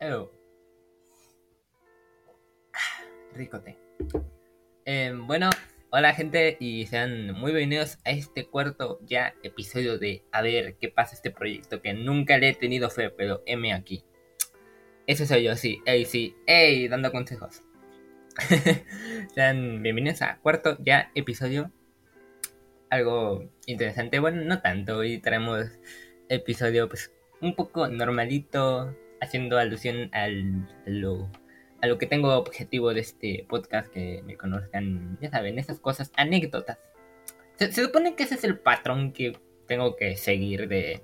Té. Em, bueno, hola gente y sean muy bienvenidos a este cuarto ya episodio de A ver qué pasa este proyecto que nunca le he tenido fe, pero M aquí. Eso soy yo, sí, ey, sí, ey, dando consejos. sean bienvenidos a cuarto ya episodio. Algo interesante, bueno, no tanto, hoy traemos episodio pues un poco normalito, haciendo alusión al, a, lo, a lo que tengo objetivo de este podcast, que me conozcan, ya saben, esas cosas, anécdotas. Se, supone que ese es el patrón que tengo que seguir de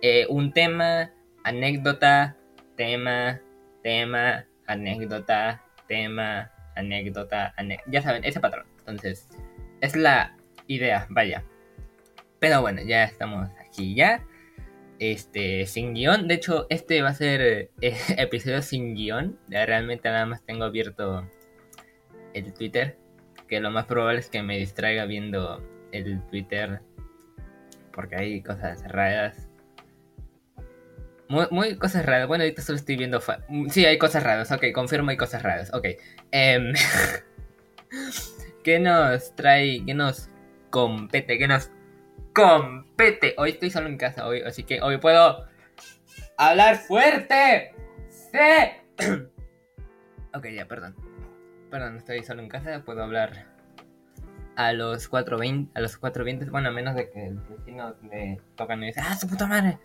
eh, un tema, anécdota, tema, tema, anécdota, tema, anécdota, ya saben, ese patrón. Entonces, es la idea, vaya. Pero bueno, ya estamos aquí ya este, sin guion. De hecho, este va a ser eh, episodio sin guion. Realmente nada más tengo abierto el Twitter. Que lo más probable es que me distraiga viendo el Twitter. Porque hay cosas raras. Muy, cosas raras. Bueno, ahorita solo estoy viendo... Sí, hay cosas raras. Ok, confirmo hay cosas raras. Ok. Eh, ¿Qué nos trae? ¿Qué nos compete? ¿Qué nos compete. Hoy estoy solo en casa, hoy, así que hoy puedo hablar fuerte. ¡Sí! ok, ya, perdón. Perdón, estoy solo en casa, puedo hablar a los 4.20, a los 4.20, bueno, a menos de que el vecino me tocan y dice, ¡ah, su puta madre!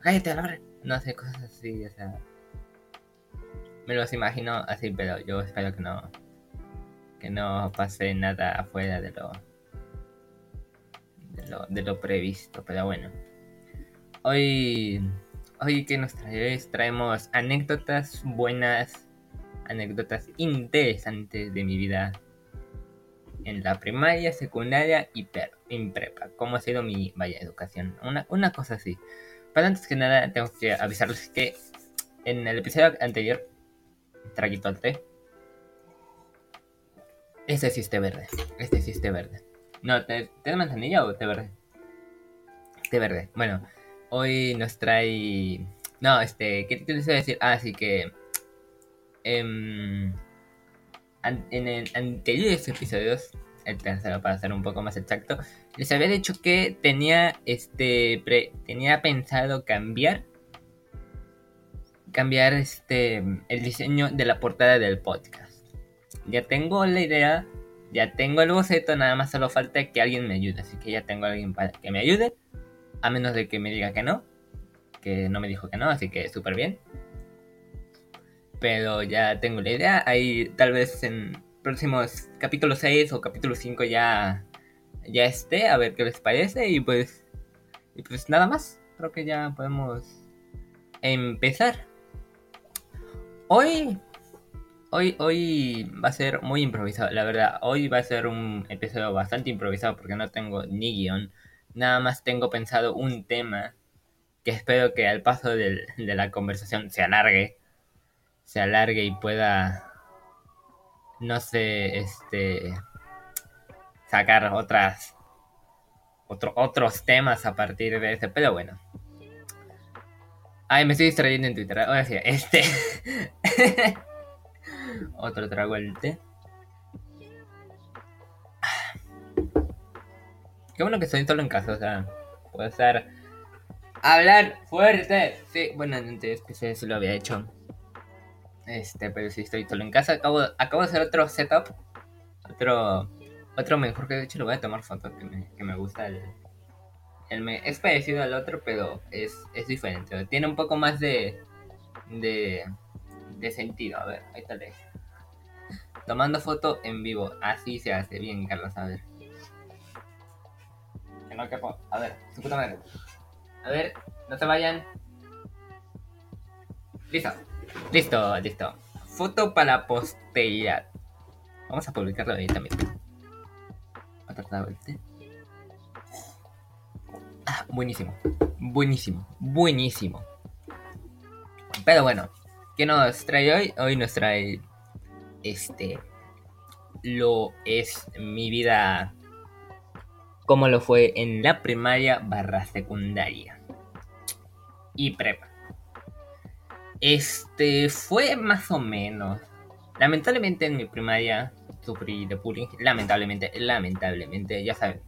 ¡Cállate, la No sé, cosas así, o sea... Me los imagino así, pero yo espero que no... Que no pase nada afuera de lo de lo, previsto, pero bueno. Hoy, hoy que nos traemos anécdotas buenas, anécdotas interesantes de mi vida en la primaria, secundaria y en prepa. ¿Cómo ha sido mi vaya educación? Una, una cosa así. Pero antes que nada, tengo que avisarles que en el episodio anterior, traguito al té, este sí está verde. Este sí está verde. No, ¿te, de manzanilla o té verde? Té verde. Bueno, hoy nos trae. No, este, ¿qué te iba a decir? Ah, sí que. Em, en el anteriores episodios, el tercero para ser un poco más exacto, les había dicho que tenía este tenía pensado cambiar cambiar este el diseño de la portada del podcast. Ya tengo la idea ya tengo el boceto, nada más solo falta que alguien me ayude. Así que ya tengo alguien para que me ayude. A menos de que me diga que no. Que no me dijo que no, así que súper bien. Pero ya tengo la idea. Ahí tal vez en próximos capítulo 6 o capítulo 5 ya, ya esté. A ver qué les parece. Y pues, y pues nada más. Creo que ya podemos empezar. Hoy Hoy, hoy va a ser muy improvisado, la verdad. Hoy va a ser un episodio bastante improvisado porque no tengo ni guion. Nada más tengo pensado un tema que espero que al paso de la conversación se alargue. Se alargue y pueda, no sé, este, sacar otras, otro, otros temas a partir de ese. Pero bueno. Ay, me estoy distrayendo en Twitter. Ahora sí, este. Otro trago el té. Qué bueno que estoy solo en casa, o sea, puedo estar. Hablar fuerte. Sí, bueno, antes que se lo había hecho. Este, pero si estoy solo en casa. Acabo, acabo de hacer otro setup. Otro. Otro mejor que de hecho lo voy a tomar foto que me, que me gusta el, el me, es parecido al otro, pero es, es diferente. Tiene un poco más de, de, de sentido. A ver, ahí está. Tomando foto en vivo. Así se hace. Bien, Carlos, a ver. Que no quepo. A ver, su puta madre. A ver, no se vayan. Listo. Listo, listo. Foto para posteridad. Vamos a publicarlo ahí también. Ah, buenísimo. Buenísimo. Buenísimo. Pero bueno, ¿qué nos trae hoy? Hoy nos trae este lo es mi vida como lo fue en la primaria barra secundaria y prepa. Este fue más o menos. Lamentablemente en mi primaria sufrí de bullying. Lamentablemente, lamentablemente, ya saben.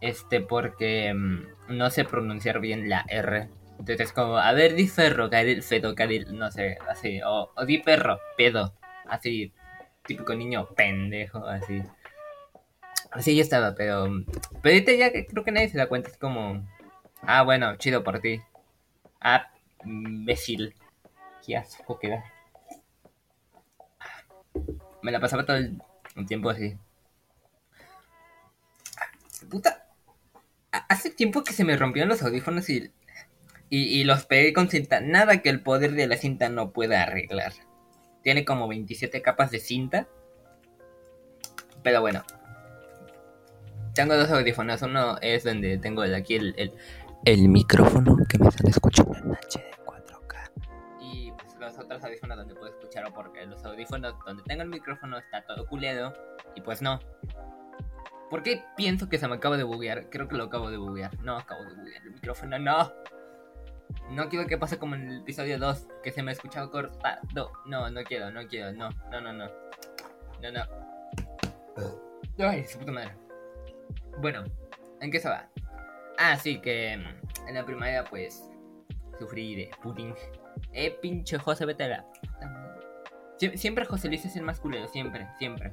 Este, porque mm, no sé pronunciar bien la R. Entonces, como, a ver, di ferrocarril, fedocarril, no sé, así. O di perro, pedo. Así, típico niño pendejo, así. Así yo estaba, pero. Pero ya creo que nadie se da cuenta. Es como. Ah, bueno, chido por ti. Ah, imbécil. Qué asco que da. Me la pasaba todo el tiempo así. Puta. Hace tiempo que se me rompieron los audífonos y, y los pegué con cinta. Nada que el poder de la cinta no pueda arreglar. Tiene como 27 capas de cinta. Pero bueno. Tengo dos audífonos. Uno es donde tengo aquí el, el, el micrófono que me están escuchando en HD 4K. Y pues los otros audífonos donde puedo escucharlo porque los audífonos donde tengo el micrófono está todo culeado. Y pues no. ¿Por qué pienso que se me acaba de buguear? Creo que lo acabo de buguear. No, acabo de buguear el micrófono, no. No quiero que pase como en el episodio 2, que se me ha escuchado cortado. No, no quiero, no quiero, no, no, no, no. No, no. Ay, su puta madre. Bueno, ¿en qué se va? Ah, sí, que en la primaria pues sufrí de pudding. Eh, pinche José, vete a la. Sie- Siempre José Luis es el más culero, siempre, siempre.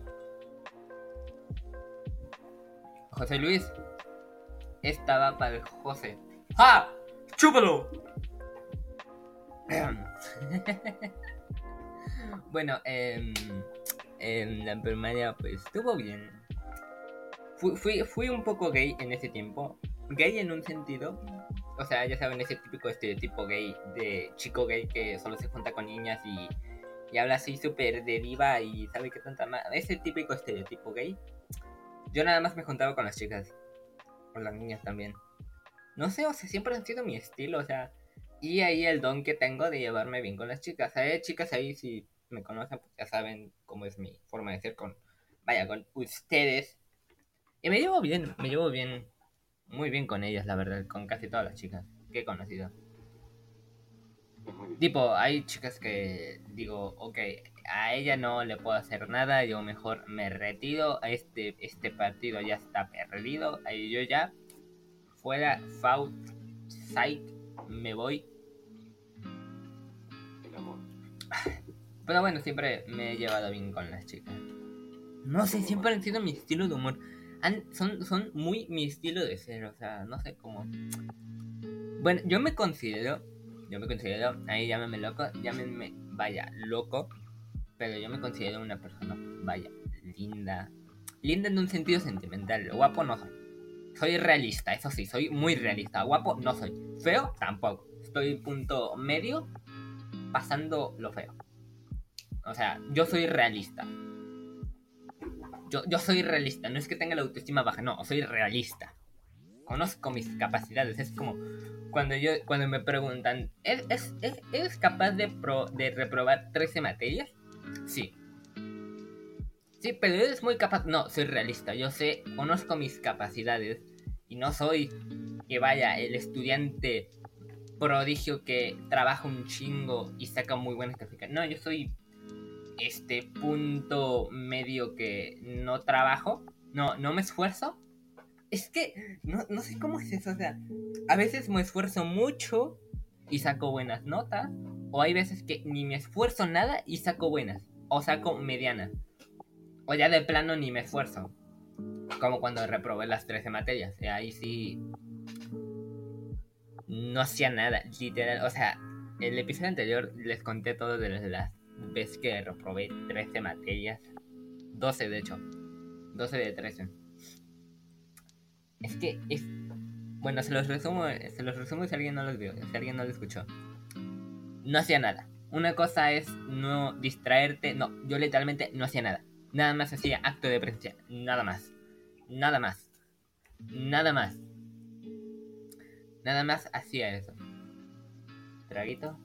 José Luis estaba para el José. ¡Ja! ¡Chúpalo! bueno, em, en la primaria pues estuvo bien. Fui, fui, fui un poco gay en ese tiempo. Gay en un sentido. O sea, ya saben, ese típico estereotipo gay de chico gay que solo se junta con niñas y, y habla así súper de diva y sabe qué tanta más. Ese típico estereotipo gay. Yo nada más me juntaba con las chicas. Con las niñas también. No sé, o sea, siempre han sido mi estilo, o sea. Y ahí el don que tengo de llevarme bien con las chicas. Hay chicas ahí, si me conocen, pues ya saben cómo es mi forma de ser con. Vaya, con ustedes. Y me llevo bien, me llevo bien. Muy bien con ellas, la verdad. Con casi todas las chicas que he conocido. Tipo, hay chicas que digo, ok, a ella no le puedo hacer nada, yo mejor me retiro, a este, este partido ya está perdido, ahí yo ya fuera Side me voy. El amor. Pero bueno, siempre me he llevado bien con las chicas. No sé, siempre han sido mi estilo de humor. Han- son, son muy mi estilo de ser, o sea, no sé cómo. Bueno, yo me considero, yo me considero, ahí llámenme loco, llámenme, vaya, loco, pero yo me considero una persona, vaya, linda. Linda en un sentido sentimental, guapo no soy. Soy realista, eso sí, soy muy realista. Guapo no soy. Feo tampoco. Estoy punto medio, pasando lo feo. O sea, yo soy realista. Yo, yo soy realista, no es que tenga la autoestima baja, no, soy realista. Conozco mis capacidades, es como cuando yo cuando me preguntan, ¿es, es, es- eres capaz de, pro- de reprobar 13 materias? Sí. Sí, pero eres muy capaz. No, soy realista, yo sé, conozco mis capacidades y no soy que vaya el estudiante prodigio que trabaja un chingo y saca muy buenas calificaciones. No, yo soy este punto medio que no trabajo, no, no me esfuerzo. Es que no, no sé cómo es eso, o sea, a veces me esfuerzo mucho y saco buenas notas, o hay veces que ni me esfuerzo nada y saco buenas, o saco medianas, o ya de plano ni me esfuerzo, como cuando reprobé las 13 materias, ahí sí no hacía nada, literal, o sea, el episodio anterior les conté todo de las veces que reprobé 13 materias, 12 de hecho, 12 de 13. Es que es bueno, se los resumo, se los resumo si alguien no los vio, si alguien no lo escuchó. No hacía nada. Una cosa es no distraerte, no, yo literalmente no hacía nada. Nada más hacía acto de presencia, nada más. Nada más. Nada más. Nada más hacía eso. Traguito.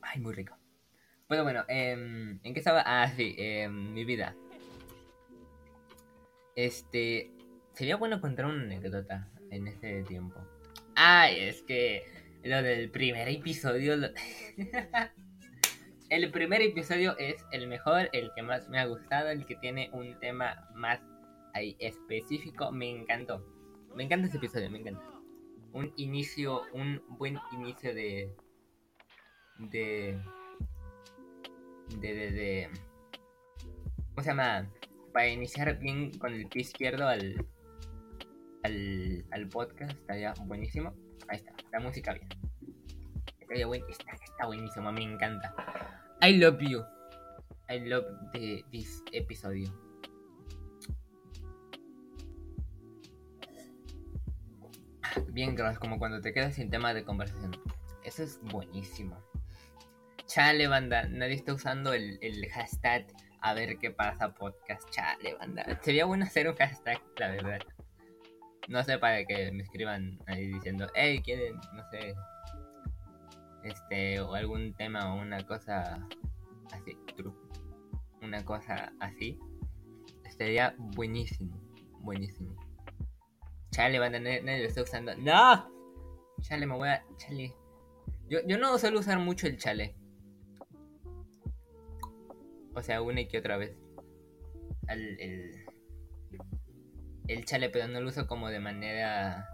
Ay, muy rico. Pero bueno, em, ¿en qué estaba? Ah, sí, em, mi vida. Este. Sería bueno contar una anécdota. en ese tiempo. Ay, es que lo del primer episodio... el primer episodio es el mejor, el que más me ha gustado, el que tiene un tema más ahí específico. Me encantó. Me encanta ese episodio, me encanta. Un inicio, un buen inicio de... De... De... de, de ¿Cómo se llama? Para iniciar bien con el pie izquierdo al, al, al podcast, estaría buenísimo. Ahí está, la música bien. Está, está buenísimo, me encanta. I love you. I love the, this episodio. Bien, como cuando te quedas sin tema de conversación. Eso es buenísimo. Chale, banda, nadie está usando el, el hashtag a ver qué pasa podcast. Chale, banda. Sería bueno hacer un hashtag, la verdad. No sé, para que me escriban ahí diciendo, hey, quieren, no sé, este, o algún tema o una cosa así, una cosa así, estaría buenísimo, buenísimo. Chale, banda, nadie, lo está usando. ¡No! Chale, me voy a. Chale. Yo, yo no suelo usar mucho el chale. O sea, una y que otra vez. El, el chale, pero no lo uso como de manera.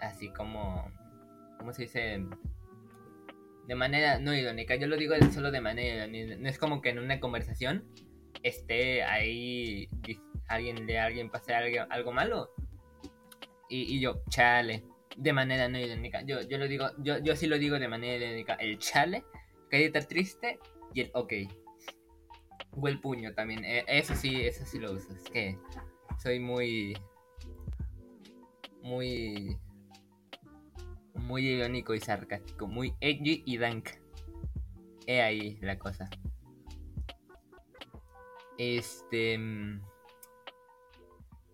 Así como. ¿Cómo se dice? De manera no irónica. Yo lo digo solo de manera irónica. No es como que en una conversación esté ahí. Alguien de alguien pase algo, algo malo. Y, y, yo, chale. De manera no irónica. Yo, yo lo digo, yo, yo sí lo digo de manera irónica. El chale, estar triste y el ok. O el puño también. E, eso sí, eso sí lo uso. Es que soy muy. Muy. Muy irónico y sarcástico. Muy edgy y dank. He ahí la cosa. Este. Mm,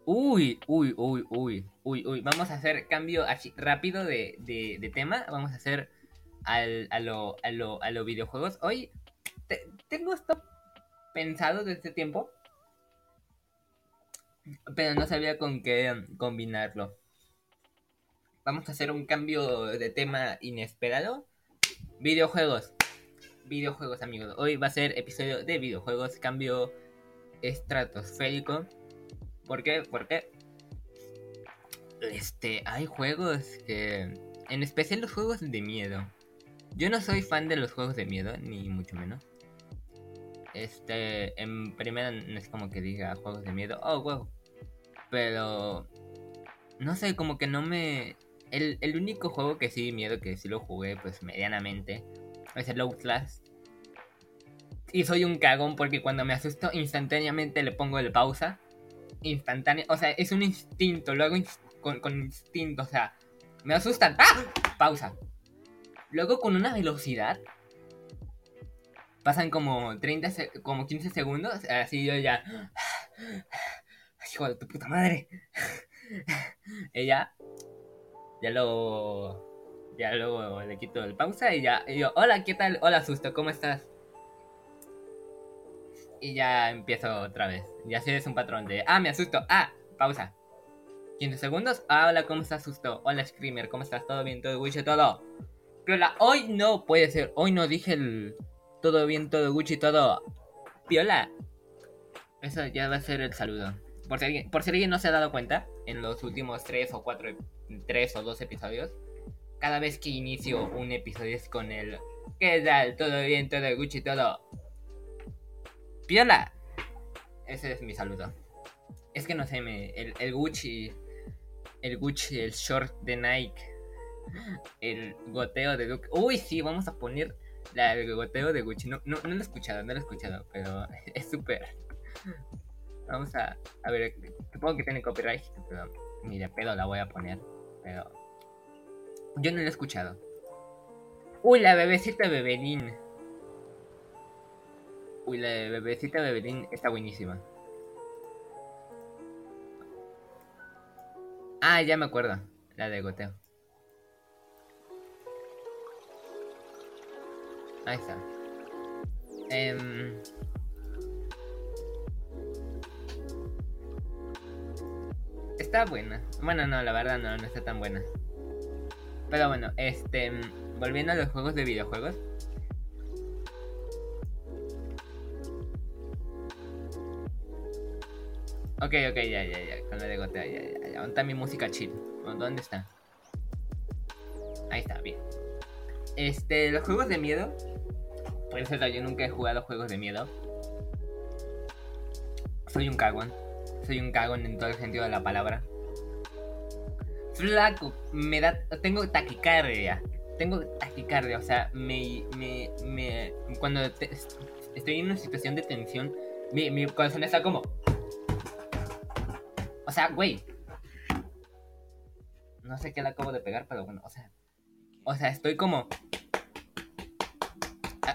uy, uy, uy, uy, uy, uy. Vamos a hacer cambio así rápido de, de, tema. Vamos a hacer al, a, lo, a, lo, a los videojuegos. Hoy tengo esto pensado desde tiempo, pero no sabía con qué combinarlo. Vamos a hacer un cambio de tema inesperado. Videojuegos. Videojuegos, amigos. Hoy va a ser episodio de videojuegos, cambio estratosférico. ¿Por qué? Porque este, hay juegos que en especial los juegos de miedo. Yo no soy fan de los juegos de miedo, ni mucho menos. Este, en primera no es como que diga juegos de miedo, oh, wow. Pero, no sé, como que no me... El, el único juego que sí miedo, que sí lo jugué pues medianamente, es el Outlast. Y soy un cagón porque cuando me asusto instantáneamente le pongo el pausa. Instantáneo, o sea, es un instinto, lo hago con, con instinto, o sea, me asustan. ¡Ah! Pausa. Luego con una velocidad pasan como 30, como 15 segundos, así yo ya... Hijo de tu puta madre. Ella ya lo ya luego le quito el pausa y ya y yo, hola, ¿qué tal? Hola, susto, ¿cómo estás? Y ya empiezo otra vez. Y así es un patrón de, ah, me asusto, ah, pausa. 15 segundos, ah, hola, ¿cómo estás, susto? Hola, Screamer, ¿cómo estás? ¿Todo bien? ¿Todo Guiche? ¿Todo? Pero la, hoy no puede ser, hoy no dije el, todo bien, todo Gucci, todo piola. Eso ya va a ser el saludo. Por si, alguien, por si alguien no se ha dado cuenta, en los últimos tres o cuatro, tres o dos episodios, cada vez que inicio un episodio es con el ¿Qué tal? Todo bien, todo Gucci, todo piola. Ese es mi saludo. Es que no sé, me, el, el Gucci, el Gucci, el short de Nike, el goteo de Duke. Uy, sí, vamos a poner la del goteo de Gucci. No, no, no lo he escuchado, no lo he escuchado, pero es súper. Vamos a, a ver, supongo que tiene copyright, pero ni de pedo la voy a poner. Pero yo no lo he escuchado. Uy, la bebecita Bebelín. Uy, la bebecita Bebelín está buenísima. Ah, ya me acuerdo. La de goteo. Ahí está. Está buena. Bueno, no, la verdad no, no está tan buena. Pero bueno, este, volviendo a los juegos de videojuegos. Ok, ok, ya, ya, ya. Con la de gotea, ya, ya, ya. ¿Dónde mi música chill? ¿Dónde está? Ahí está, bien. Este, los juegos de miedo. Por eso yo nunca he jugado juegos de miedo. Soy un cagón. Soy un cagón en todo el sentido de la palabra. Flaco, me da. Tengo taquicardia. Tengo taquicardia, o sea, me. me, me cuando estoy en una situación de tensión, mi, corazón está como. O sea, güey. No sé qué le acabo de pegar, pero bueno, o sea. O sea, estoy como.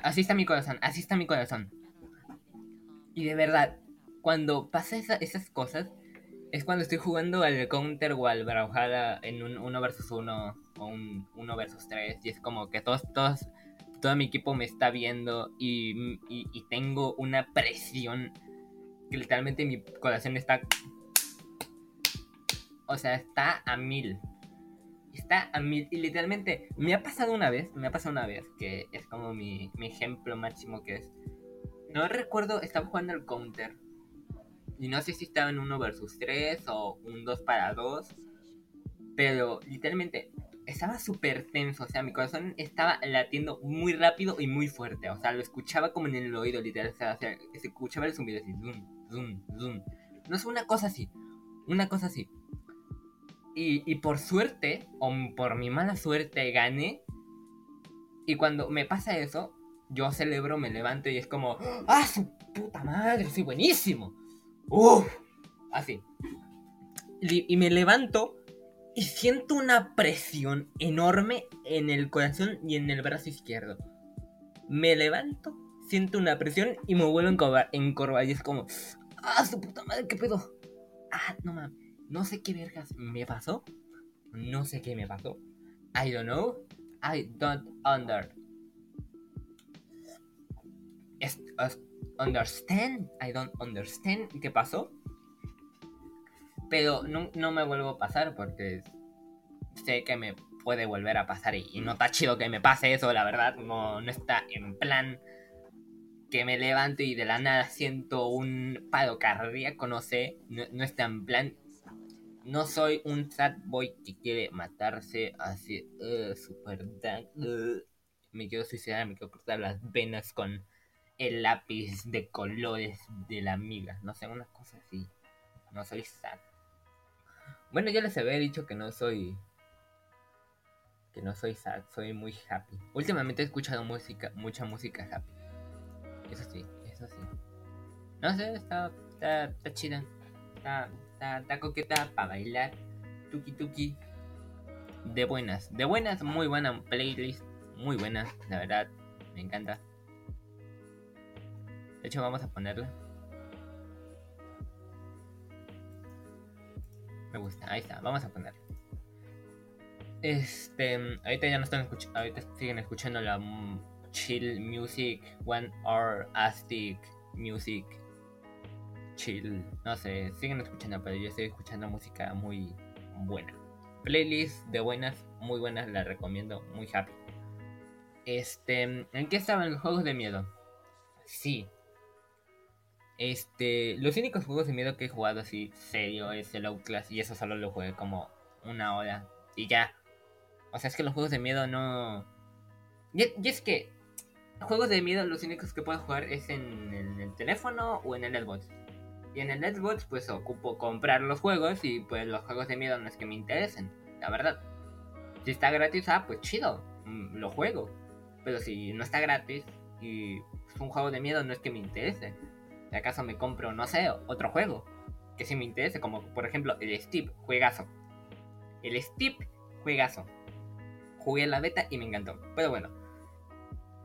Así está mi corazón, así está mi corazón. Y de verdad, cuando pasa esas cosas, es cuando estoy jugando al Counter o al Brawlhalla en un 1 vs 1 o un 1 vs 3. Y es como que todos, todos, todo mi equipo me está viendo y, y tengo una presión que literalmente mi corazón está o sea, está a mil. Está a mil. Y literalmente, me ha pasado una vez, me ha pasado una vez, que es como mi, ejemplo máximo que es. No recuerdo, estaba jugando el counter. Y no sé si estaba en 1 versus 3 o un 2 para 2. Pero literalmente estaba súper tenso. O sea, mi corazón estaba latiendo muy rápido y muy fuerte. O sea, lo escuchaba como en el oído, literal. O sea, se escuchaba el zumbido así. Zoom, zoom, zoom. No es una cosa así. Una cosa así. Y, por suerte, o por mi mala suerte, gané. Y cuando me pasa eso, yo celebro, me levanto y es como, ¡ah, su puta madre! ¡Soy buenísimo! ¡Uf! Así. Y, me levanto y siento una presión enorme en el corazón y en el brazo izquierdo. Me levanto, siento una presión y me vuelvo a encorvar. Y es como, ¡ah, su puta madre! ¿Qué pedo? ¡Ah, no mames! No sé qué vergas me pasó. No sé qué me pasó. I don't know. I don't under. Understand. I don't understand qué pasó. Pero no, me vuelvo a pasar porque sé que me puede volver a pasar y, no está chido que me pase eso, la verdad. No, no está en plan que me levanto y de la nada siento un paro cardíaco, no sé. no está en plan no soy un sad boy que quiere matarse así, uh, super dark. Uh. Me quiero suicidar, me quiero cortar las venas con el lápiz de colores de la amiga. No sé, una cosa así. No soy sad. Bueno, ya les había dicho que no soy. Que no soy sad, soy muy happy. Últimamente he escuchado música, mucha música happy. Eso sí, eso sí. No sé, está, está, está chida. Está, está, coqueta para bailar. Tuki tuki. De buenas, de buenas, muy buena playlist. Muy buena, la verdad. Me encanta. De hecho, vamos a ponerla. Me gusta, ahí está, vamos a ponerla. Este, ahorita ya no están escuchando, ahorita siguen escuchando la chill music, one hour astic music chill. No sé, siguen escuchando, pero yo estoy escuchando música muy buena. Playlist de buenas, muy buenas, la recomiendo, muy happy. Este, ¿en qué estaban los juegos de miedo? Sí. Este, los únicos juegos de miedo que he jugado así serio es el Outlast y eso solo lo jugué como una hora y ya. O sea, es que los juegos de miedo no... Y, es que juegos de miedo los únicos que puedo jugar es en, el teléfono o en el Xbox. Y en el Xbox pues ocupo comprar los juegos y pues los juegos de miedo no es que me interesen, la verdad. Si está gratis, ah, pues chido, mm, lo juego. Pero si no está gratis y es un juego de miedo no es que me interese. Si acaso me compro, no sé, otro juego que sí me interese, como por ejemplo el Steep, juegazo. El Steep, juegazo. Jugué la beta y me encantó. Pero bueno,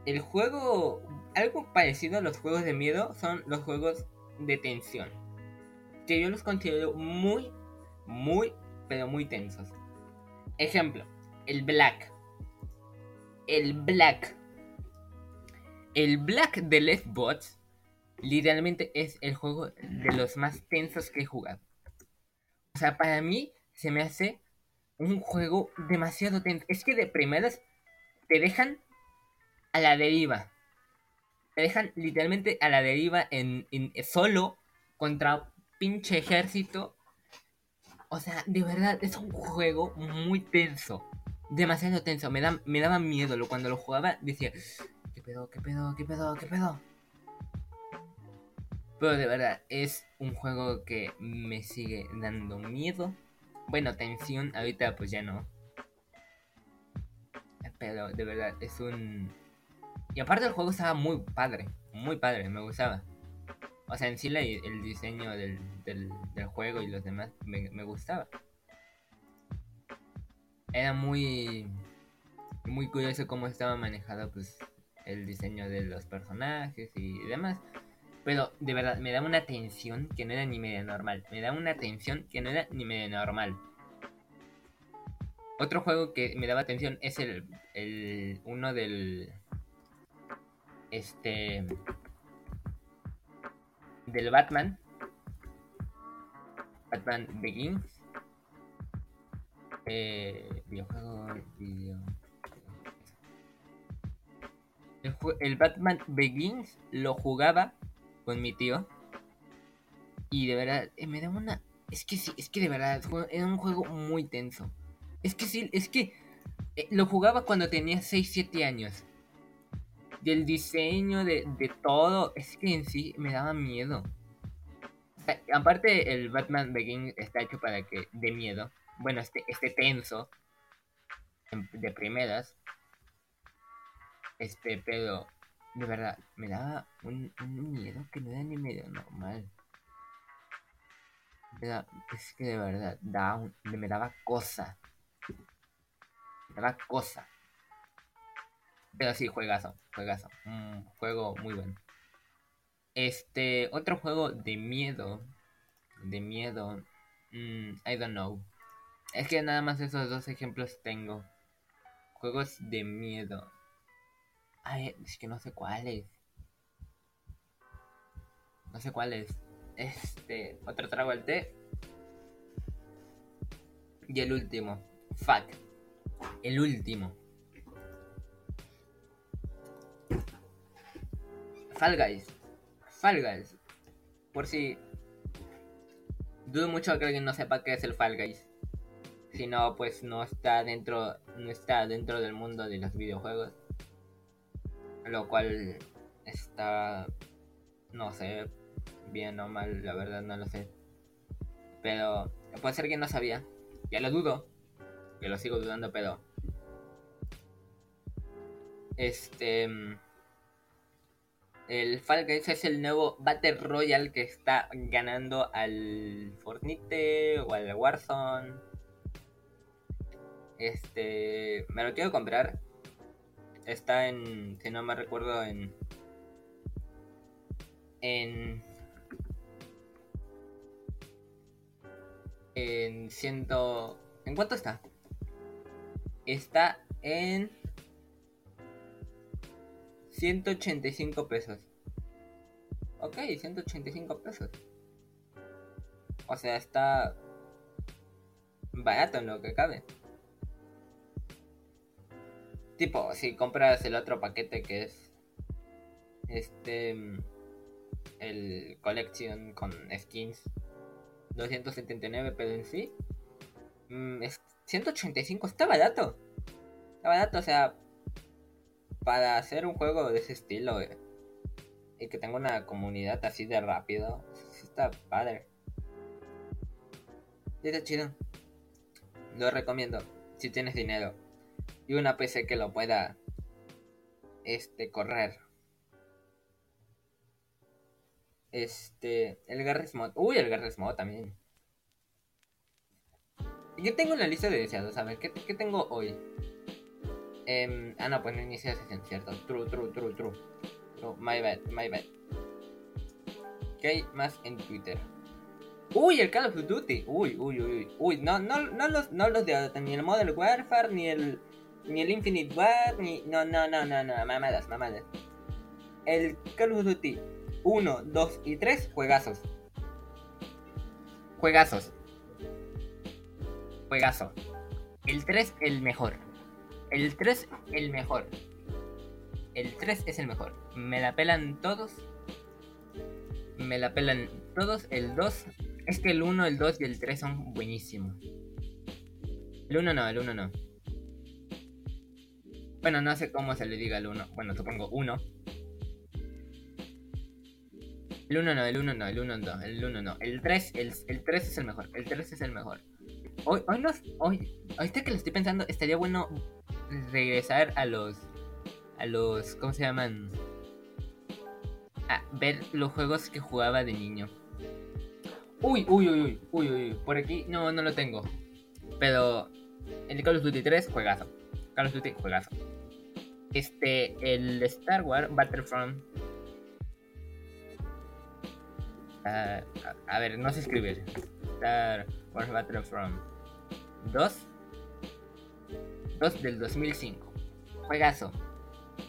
el juego, algo parecido a los juegos de miedo son los juegos de tensión. Que yo los considero muy, muy, pero muy tensos. Ejemplo, el Black. El Black. El Black de Left Bots literalmente es el juego de los más tensos que he jugado. O sea, para mí se me hace un juego demasiado tenso. Es que de primeras te dejan a la deriva. Te dejan literalmente a la deriva en, solo contra pinche ejército. O sea, de verdad, es un juego muy tenso. Demasiado tenso. Me, da, me daba miedo. Cuando lo jugaba decía, ¿qué pedo, qué pedo, qué pedo, qué pedo? Pero de verdad, es un juego que me sigue dando miedo. Bueno, tensión, ahorita pues ya no. Pero de verdad, es un... Y aparte el juego estaba muy padre, muy padre, me gustaba. O sea, en sí el diseño del, del, juego y los demás me, me, gustaba. Era muy muy curioso cómo estaba manejado pues el diseño de los personajes y demás. Pero de verdad, me da una tensión que no era ni media normal. Me da una tensión que no era ni media normal. Otro juego que me daba atención es el, el uno del este del Batman Batman Begins eh, videojuego video el, el Batman Begins lo jugaba con mi tío y de verdad eh, me da una es que sí es que de verdad era un juego muy tenso es que sí, es que eh, lo jugaba cuando tenía 6, 7 años. Del diseño, de, todo, es que en sí me daba miedo. aparte, el Batman Begins está hecho para que dé miedo. Bueno, este, este tenso. De primeras. Este, pero de verdad, me daba un, miedo que no era ni medio normal. Es que de verdad, me daba cosa la cosa. Pero sí, juegazo, juegazo. Un juego muy bueno. Este, otro juego de miedo. De miedo. Mm, I don't know. Es que nada más esos dos ejemplos tengo. Juegos de miedo. Ay, es que no sé cuáles. No sé cuáles. Este, otro trago al té. Y el último. Fuck el último. Fall Guys. Fall Guys. Por si dudo mucho que alguien no sepa qué es el Fall Guys. Si no, pues no está dentro, no está dentro del mundo de los videojuegos. Lo cual está, no sé, bien o mal, la verdad no lo sé. Pero puede ser que no sabía. Ya lo dudo que lo sigo dudando, pero... Este... El Fall Guys es el nuevo Battle Royale que está ganando al Fortnite o al Warzone. Este... Me lo quiero comprar. Está en... Si no me recuerdo en... En... En ciento... ¿En cuánto está? está en 185 pesos. Ok, 185 pesos. O sea, está barato en lo que cabe. Tipo, si compras el otro paquete que es este el collection con skins 279 pero en sí mm, es 185 está barato. Está barato, o sea, para hacer un juego de ese estilo eh, y que tenga una comunidad así de rápido, está padre. Está chido. Lo recomiendo si tienes dinero y una PC que lo pueda este correr. Este, el Garry's Mod. Uy, el Garry's Mod también. Yo tengo una lista de deseados. A ver, ¿qué, qué tengo hoy? Eh, ah, no, pues no inicia sesión, cierto. True, true, true, true. my bad, my bad. ¿Qué hay más en Twitter? Uy, el Call of Duty. Uy, uy, uy, uy. no, no, no los, no los de ni el Modern Warfare, ni el, ni el Infinite War, ni, no, no, no, no, no, mamadas, mamadas. El Call of Duty 1, 2 y 3, juegazos. Juegazos. juegazo. El 3, el mejor. El 3, el mejor. El 3 es el mejor. Me la pelan todos. Me la pelan todos. El 2. Es que el 1, el 2 y el 3 son buenísimos. El 1 no, el 1 no. Bueno, no sé cómo se le diga el 1. Bueno, supongo 1. El 1 no, el 1 no, el 1 no, el 1 no. El 3, el, el 3 es el mejor. El 3 es el mejor. Hoy, hoy, los, hoy, ahorita que lo estoy pensando, estaría bueno regresar a los. A los. ¿Cómo se llaman? A ver los juegos que jugaba de niño. Uy, uy, uy, uy, uy, uy. Por aquí no, no lo tengo. Pero el Call of Duty 3, juegazo. Call of Duty, juegazo. Este, el Star Wars Battlefront a, ver, no sé escribir. Star Wars Battlefront 2. 2 del 2005. Juegazo.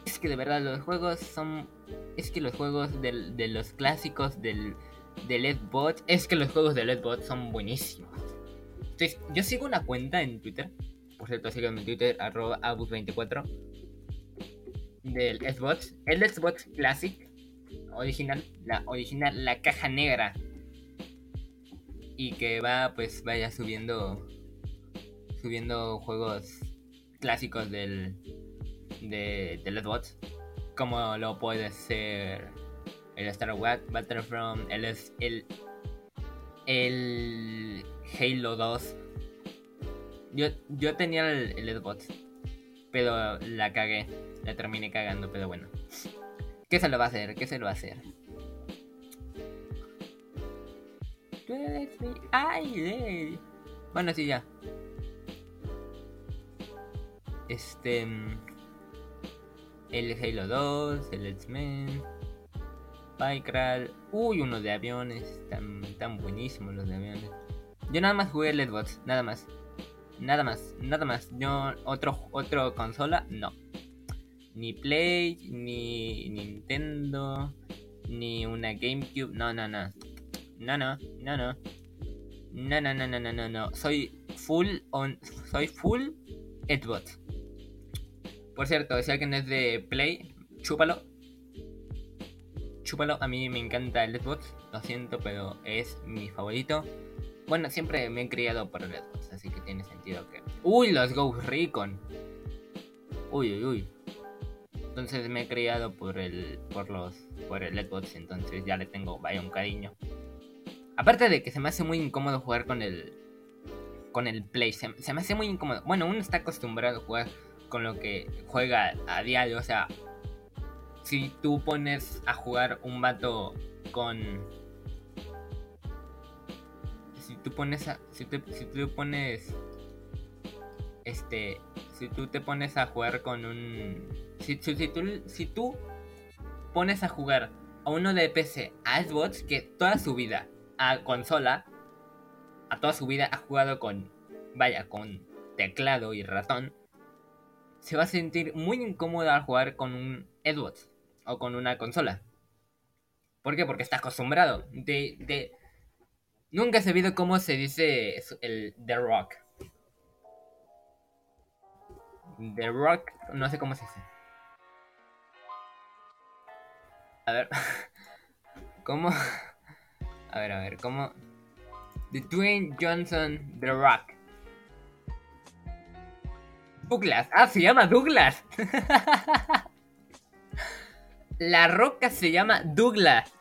Es que de verdad los juegos son... Es que los juegos de los clásicos del, del Xbox... Es que los juegos del Xbox son buenísimos. Entonces, yo sigo una cuenta en Twitter. Por cierto, síganme en Twitter, arroba abus24. Del Xbox. El Xbox Classic original, la original, la caja negra. Y que va, pues, vaya subiendo, subiendo juegos clásicos del, de, de Xbox. Como lo puede ser el Star Wars Battlefront, el, el, el Halo 2. Yo, yo tenía el, el Xbox, pero la cagué, la terminé cagando, pero bueno. ¿Qué se lo va a hacer? ¿Qué se lo va a hacer? Ay, Bueno, sí, ya. Este. Mm, el Halo 2, el X-Men. Minecraft. Uy, unos de aviones. Tan, tan buenísimos los de aviones. Yo nada más jugué Xbox, nada más. Nada más, nada más. Yo, otro, otro consola, no ni Play, ni Nintendo, ni una GameCube. No, no, no. No, no, no, no. No, no, no, no, no, no, no. Soy full on. Soy full Xbox. Por cierto, si alguien es de Play, chúpalo. Chúpalo, a mí me encanta el Xbox. Lo siento, pero es mi favorito. Bueno, siempre me he criado por el Xbox, así que tiene sentido que. ¡Uy, los Ghost Recon! Uy, uy, uy. Entonces me he criado por el por los por el Xbox, entonces ya le tengo vaya un cariño. Aparte de que se me hace muy incómodo jugar con el con el Play, se, me hace muy incómodo. Bueno, uno está acostumbrado a jugar con lo que juega a diario, o sea, si tú pones a jugar un vato con si tú pones a, si, si tú pones este si tú te pones a jugar con un si, tú, pones a jugar a uno de PC a Xbox que toda su vida a consola, a toda su vida ha jugado con, vaya, con teclado y ratón, se va a sentir muy incómodo al jugar con un Xbox o con una consola. ¿Por qué? Porque está acostumbrado. De, de... Nunca he sabido cómo se dice el The Rock. The Rock, no sé cómo se dice. A ver. ¿Cómo? A ver, a ver, ¿cómo? The Dwayne Johnson The Rock. Douglas. Ah, se llama Douglas. la roca se llama Douglas.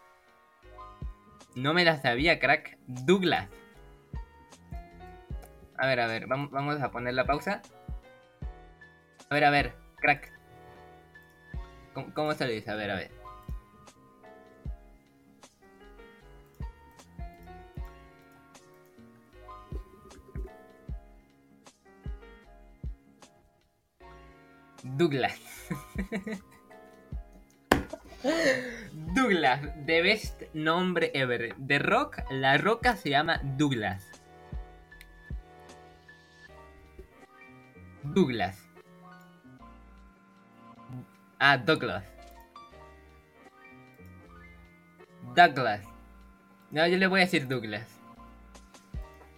No me la sabía, crack. Douglas. A ver, a ver, vamos, vamos a poner la pausa. A ver, a ver, crack. ¿Cómo, cómo se le dice? A ver, a ver. Douglas. Douglas, the best nombre ever. De Rock, la roca se llama Douglas. Douglas. Ah, Douglas. Douglas. No, yo le voy a decir Douglas.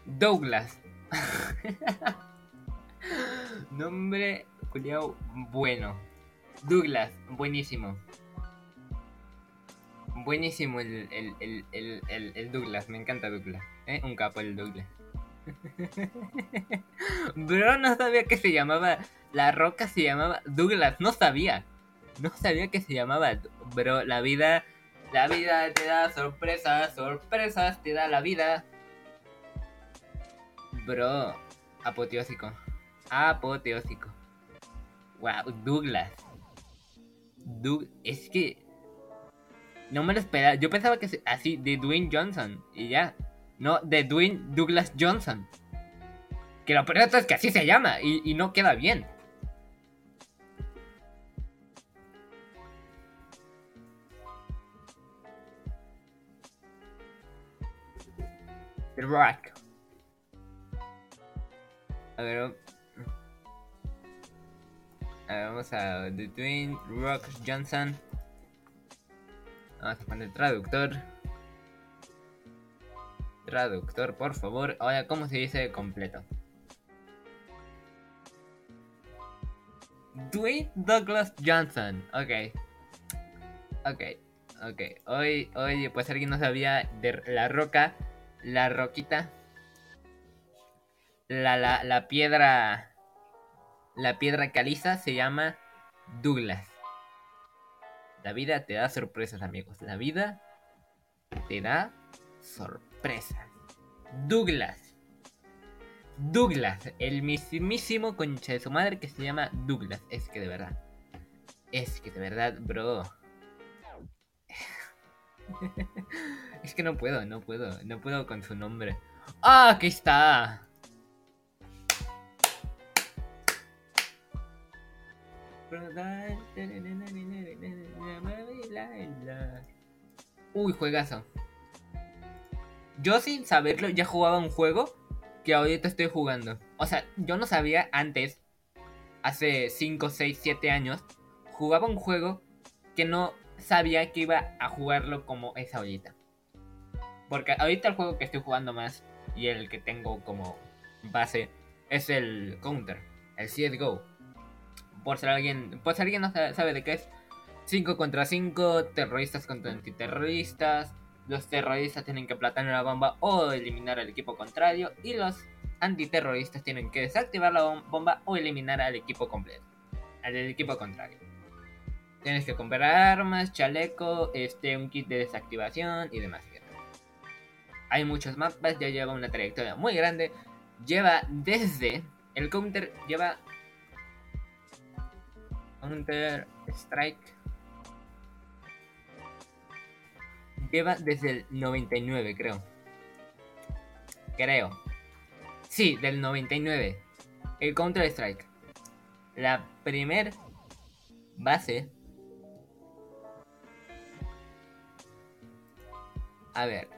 Douglas. Nombre culiao bueno. Douglas, buenísimo. Buenísimo el, el, el, el, el Douglas, me encanta Douglas. ¿eh? Un capo el Douglas. Bro, no sabía que se llamaba. La roca se llamaba Douglas, no sabía. No sabía que se llamaba. Bro, la vida. La vida te da sorpresas, sorpresas te da la vida. Bro, apoteósico. Apoteósico. Wow, Douglas. Doug es que. No me lo esperaba. Yo pensaba que así, de Dwayne Johnson. Y ya. No, de Dwayne Douglas Johnson. Que lo peor es que así se llama. Y, no queda bien. Rock. A ver. Vamos a The Twin Rock Johnson. Vamos a poner traductor. Traductor, por favor. Ahora, ¿cómo se dice completo? Dwayne Douglas Johnson. Ok. Ok. Ok. Hoy, hoy, pues alguien no sabía de la roca. La roquita. La, la, la piedra. La piedra caliza se llama Douglas. La vida te da sorpresas, amigos. La vida te da sorpresas. Douglas. Douglas, el mismísimo concha de su madre que se llama Douglas. Es que de verdad. Es que de verdad, bro. es que no puedo, no puedo, no puedo con su nombre. ¡Ah, aquí está! Uy, juegazo. Yo sin saberlo ya jugaba un juego que ahorita estoy jugando. O sea, yo no sabía antes, hace 5, 6, 7 años, jugaba un juego que no sabía que iba a jugarlo como es ahorita. Porque ahorita el juego que estoy jugando más y el que tengo como base es el Counter, el CSGO. Por si alguien, por si alguien no sabe de qué es, 5 contra 5, terroristas contra antiterroristas. Los terroristas tienen que plantar la bomba o eliminar al equipo contrario. Y los antiterroristas tienen que desactivar la bomba o eliminar al equipo completo. Al equipo contrario. Tienes que comprar armas, chaleco, este, un kit de desactivación y demás. Hay muchos mapas, ya lleva una trayectoria muy grande. Lleva desde. El counter lleva. Counter Strike. Lleva desde el 99, creo. Creo. Sí, del 99. El Counter Strike. La primer base A ver.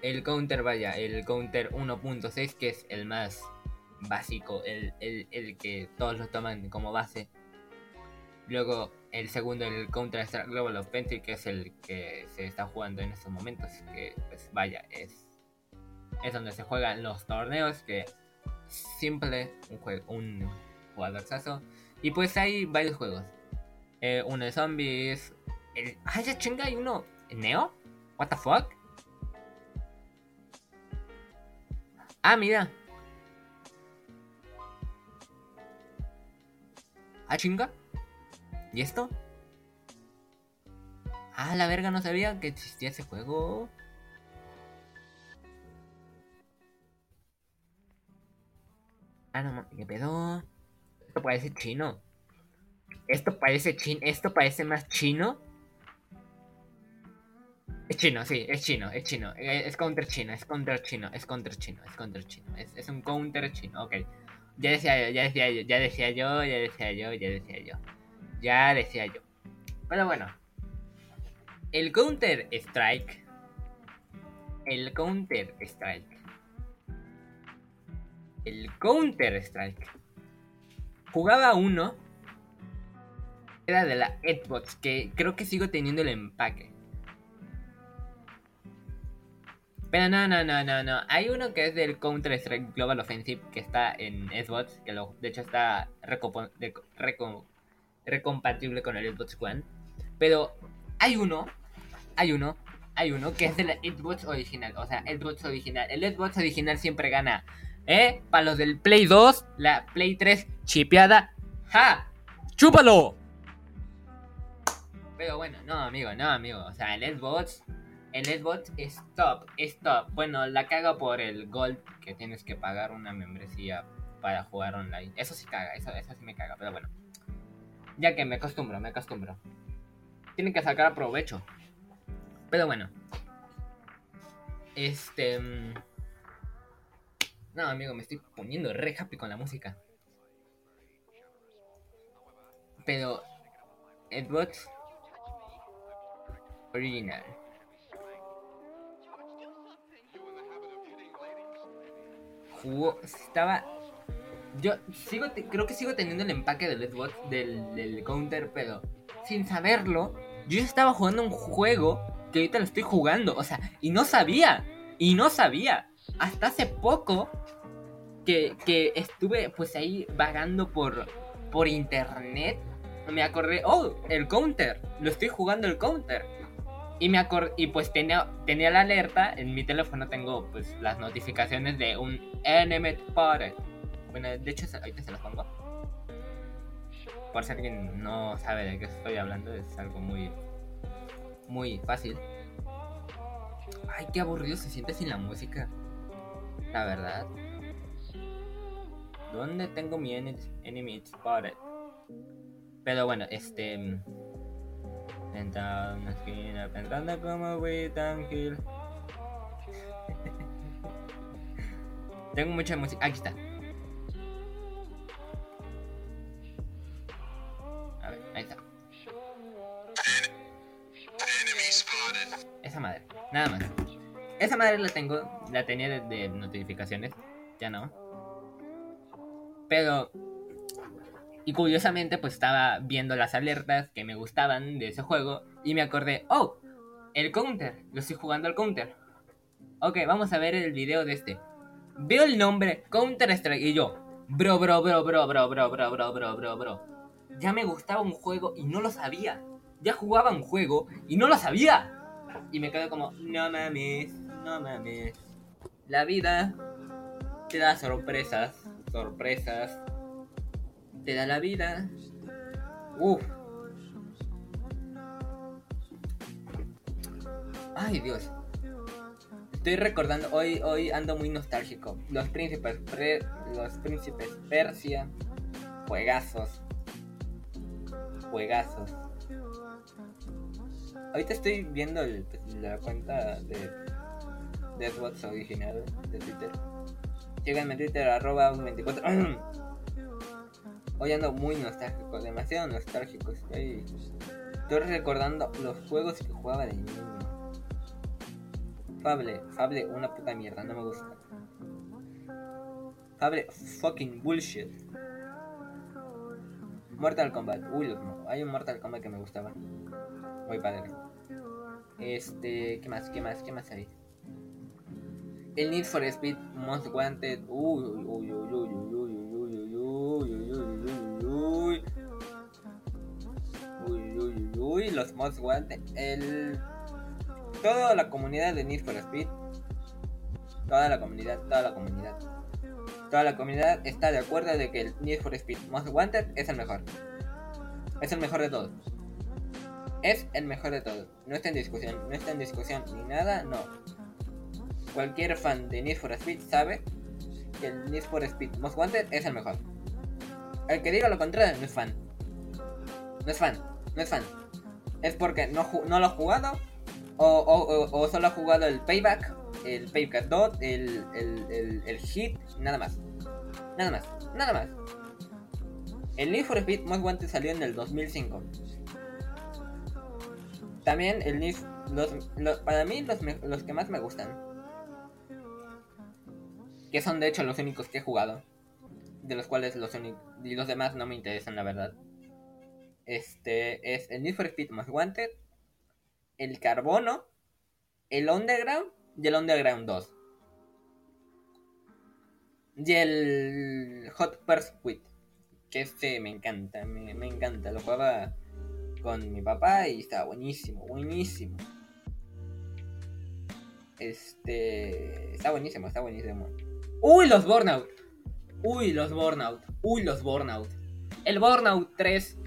El counter, vaya, el counter 1.6, que es el más básico, el, que todos lo toman como base. Luego el segundo, el Counter Strike Global Offensive, que es el que se está jugando en estos momentos. Que, pues vaya, es, es donde se juegan los torneos. Que simple, un, juego, un jugadorzazo. Y pues hay varios juegos. Eh, uno de zombies. El, ah, ya chinga, hay uno ¿Neo? ¿What the fuck? Ah, mira. Ah, chinga. ¿Y esto? Ah, la verga, no sabía que existía ese juego. Ah, no, ¿qué pedo? Esto parece chino. Esto parece chino. Esto parece más chino es chino, sí, es chino, es chino. Eh, es counter chino, es counter chino, es counter chino, es counter chino. Es, un counter chino, ok. Ya decía yo, ya decía yo, ya decía yo, ya decía yo, ya decía yo. Ya decía yo. Pero bueno. El Counter Strike. El Counter Strike. El Counter Strike. Jugaba uno. Era de la Xbox, que creo que sigo teniendo el empaque. Pero no, no, no, no, no. Hay uno que es del Counter Strike Global Offensive que está en Xbox, que de hecho está recompatible con el Xbox One. Pero hay uno, hay uno, hay uno que es del Xbox original. O sea, Xbox original. El Xbox original siempre gana. ¿Eh? Para los del Play 2, la Play 3 chipeada. ¡Ja! ¡Chúpalo! Pero bueno, no, amigo, no, amigo. O sea, el Xbox. El Xbox es top, es top. Bueno, la caga por el Gold que tienes que pagar una membresía para jugar online. Eso sí caga, eso, eso sí me caga, pero bueno. Ya que me acostumbro, me acostumbro. Tienen que sacar provecho. Pero bueno. Este. Mm, no, amigo, me estoy poniendo re happy con la música. Pero. Xbox. Original. Estaba. Yo sigo. Creo que sigo teniendo el empaque del Xbox del, del counter, pero. Sin saberlo. Yo estaba jugando un juego que ahorita lo estoy jugando. O sea, y no sabía. Y no sabía. Hasta hace poco que, que estuve pues ahí vagando por, por internet. Me acordé, oh, el counter. Lo estoy jugando el counter. Y me y pues tenía, tenía la alerta. En mi teléfono tengo pues las notificaciones de un enemy spotted. Bueno, de hecho ahorita se las pongo. Por si alguien no sabe de qué estoy hablando, es algo muy muy fácil. Ay, qué aburrido se siente sin la música. La verdad. ¿Dónde tengo mi enemy spotted? Pero bueno, este. Sentado en una esquina pensando como voy tan gil. tengo mucha música. Aquí está. A ver, ahí está. Esa madre, nada más. Esa madre la tengo, la tenía de, notificaciones, ya no. Pero y curiosamente, pues estaba viendo las alertas que me gustaban de ese juego y me acordé, oh, el counter, lo estoy jugando al counter. Ok, vamos a ver el video de este. Veo el nombre Counter Strike y yo, bro, bro, bro, bro, bro, bro, bro, bro, bro, bro, bro. Ya me gustaba un juego y no lo sabía. Ya jugaba un juego y no lo sabía. Y me quedé como, no mames, no mames. La vida te da sorpresas, sorpresas. Te da la vida. Uf. Ay, Dios. Estoy recordando, hoy, hoy ando muy nostálgico. Los príncipes, los príncipes Persia, juegazos. Juegazos. Ahorita estoy viendo la cuenta de, de Xbox original de Twitter. Síganme en Twitter, arroba 24. Hoy ando muy nostálgico, demasiado nostálgico. Estoy, estoy recordando los juegos que jugaba de niño. Fable, Fable, una puta mierda, no me gusta. Fable, fucking bullshit. Mortal Kombat, uy, hay un Mortal Kombat que me gustaba. Muy padre. Este, ¿qué más? ¿Qué más? ¿Qué más hay? El Need for Speed Most Wanted. Uy, uy, uy, uy, uy, uy, Wanted. El toda la comunidad de Need for Speed. Toda la comunidad, toda la comunidad. Toda la comunidad está de acuerdo de que el Need for Speed Most Wanted es el mejor. Es el mejor de todos es el mejor de todos. No está en discusión, no está en discusión ni nada, no. Cualquier fan de Need for Speed sabe que el Need for Speed Most Wanted es el mejor. El que diga lo contrario no es fan. No es fan, no es fan. Es porque no, lo ha jugado o, solo ha jugado el Payback, el Payback Dot, el, el, el, Hit, nada más. Nada más, nada más. El Need for Speed Most Wanted salió en el 2005. También el los, para mí los, que más me gustan, que son de hecho los únicos que he jugado, de los cuales los únicos, los demás no me interesan la verdad. Este es el Need for Speed Most Wanted, el Carbono, el Underground Y el Underground 2. Y el Hot Pursuit. Que este me encanta, me, me encanta. Lo jugaba con mi papá y estaba buenísimo, buenísimo. Este. Está buenísimo, está buenísimo. ¡Uy, los Burnout! ¡Uy, los Burnout! ¡Uy, los Burnout! El Burnout 3